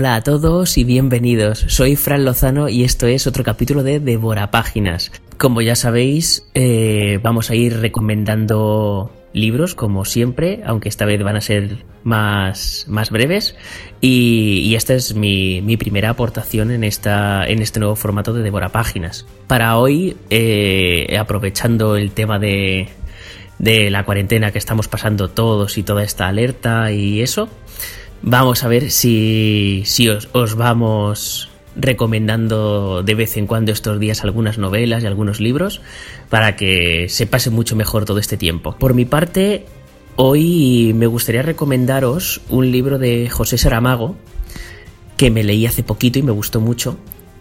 Hola a todos y bienvenidos. Soy Fran Lozano y esto es otro capítulo de Devora Páginas. Como ya sabéis, eh, vamos a ir recomendando libros como siempre, aunque esta vez van a ser más, más breves. Y, esta es mi, primera aportación en, esta, en este nuevo formato de Devora Páginas. Para hoy, eh, aprovechando el tema de, de la cuarentena que estamos pasando todos y toda esta alerta y eso, Vamos a ver si, si os, os, vamos recomendando de vez en cuando estos días algunas novelas y algunos libros para que se pase mucho mejor todo este tiempo. Por mi parte, hoy me gustaría recomendaros un libro de José Saramago que me leí hace poquito y me gustó mucho,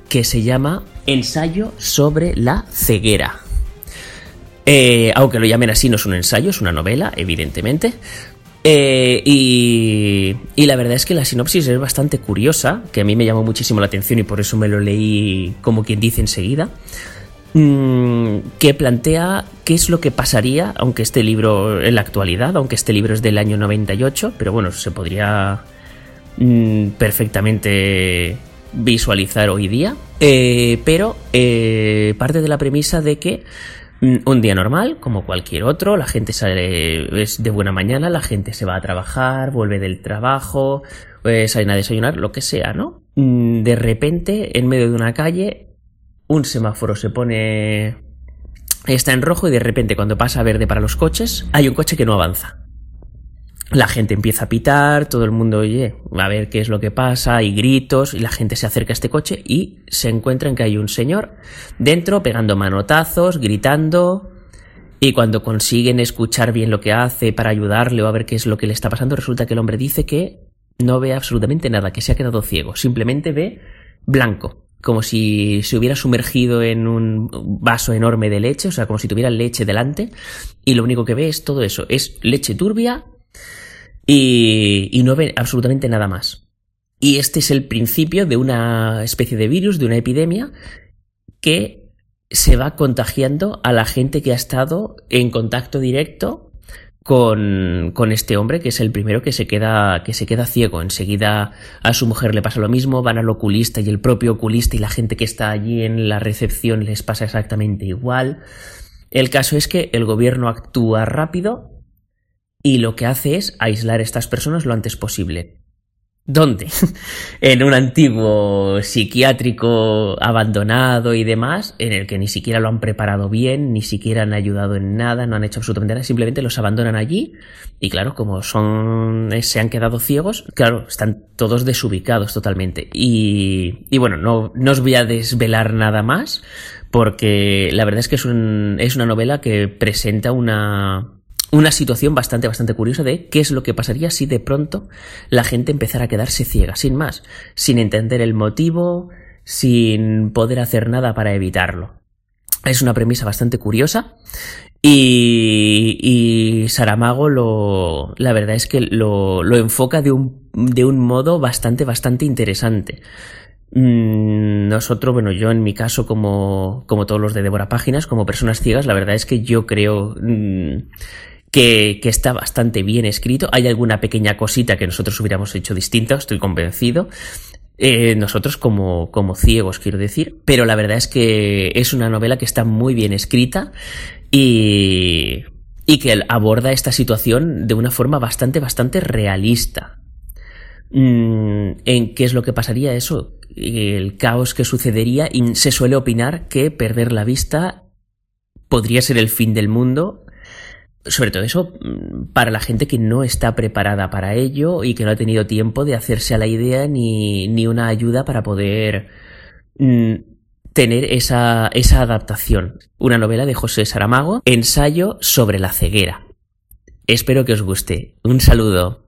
que se llama Ensayo sobre la ceguera. Eh, aunque lo llamen así, no es un ensayo, es una novela, evidentemente, eh, y, la verdad es que la sinopsis es bastante curiosa, que a mí me llamó muchísimo la atención y por eso me lo leí como quien dice enseguida, mm, que plantea qué es lo que pasaría, aunque este libro en la actualidad, aunque este libro es del año 98, pero bueno, se podría mm, perfectamente visualizar hoy día, eh, pero eh, parte de la premisa de que un día normal, como cualquier otro, la gente sale, es de buena mañana, la gente se va a trabajar, vuelve del trabajo, pues salen a desayunar, lo que sea, ¿no? Mm, de repente, en medio de una calle, un semáforo se pone... está en rojo y de repente cuando pasa verde para los coches, hay un coche que no avanza la gente empieza a pitar, todo el mundo oye, a ver qué es lo que pasa, hay gritos, y la gente se acerca a este coche y se encuentran que hay un señor dentro pegando manotazos, gritando, y cuando consiguen escuchar bien lo que hace para ayudarle o a ver qué es lo que le está pasando, resulta que el hombre dice que no ve absolutamente nada, que se ha quedado ciego, simplemente ve blanco, como si se hubiera sumergido en un vaso enorme de leche, o sea, como si tuviera leche delante, y lo único que ve es todo eso, es leche turbia y, no ve absolutamente nada más. Y este es el principio de una especie de virus, de una epidemia, que se va contagiando a la gente que ha estado en contacto directo con, con, este hombre, que es el primero que se queda, que se queda ciego. Enseguida a su mujer le pasa lo mismo, van al oculista y el propio oculista y la gente que está allí en la recepción les pasa exactamente igual. El caso es que el gobierno actúa rápido y lo que hace es aislar a estas personas lo antes posible. ¿Dónde? en un antiguo psiquiátrico abandonado y demás, en el que ni siquiera lo han preparado bien, ni siquiera han ayudado en nada, no han hecho absolutamente nada, simplemente los abandonan allí y claro, como son, eh, se han quedado ciegos, claro, están todos desubicados totalmente. Y, y bueno, no, no os voy a desvelar nada más, porque la verdad es que es, un, es una novela que presenta una, una situación bastante, bastante curiosa de qué es lo que pasaría si de pronto la gente empezara a quedarse ciega, sin más, sin entender el motivo, sin poder hacer nada para evitarlo. Es una premisa bastante curiosa y, y Saramago lo, la verdad es que lo, lo enfoca de un, de un modo bastante, bastante interesante. Mm, nosotros, bueno, yo en mi caso, como, como todos los de Débora Páginas, como personas ciegas, la verdad es que yo creo mm, que, está bastante bien escrito. Hay alguna pequeña cosita que nosotros hubiéramos hecho distinta, estoy convencido. Eh, nosotros como, como ciegos, quiero decir. Pero la verdad es que es una novela que está muy bien escrita y, y que aborda esta situación de una forma bastante, bastante realista. Mm, ¿En qué es lo que pasaría eso? El caos que sucedería y se suele opinar que perder la vista podría ser el fin del mundo sobre todo eso mm, para la gente que no está preparada para ello y que no ha tenido tiempo de hacerse a la idea ni, ni una ayuda para poder mm, tener esa, esa adaptación. Una novela de José Saramago, ensayo sobre la ceguera. Espero que os guste. Un saludo.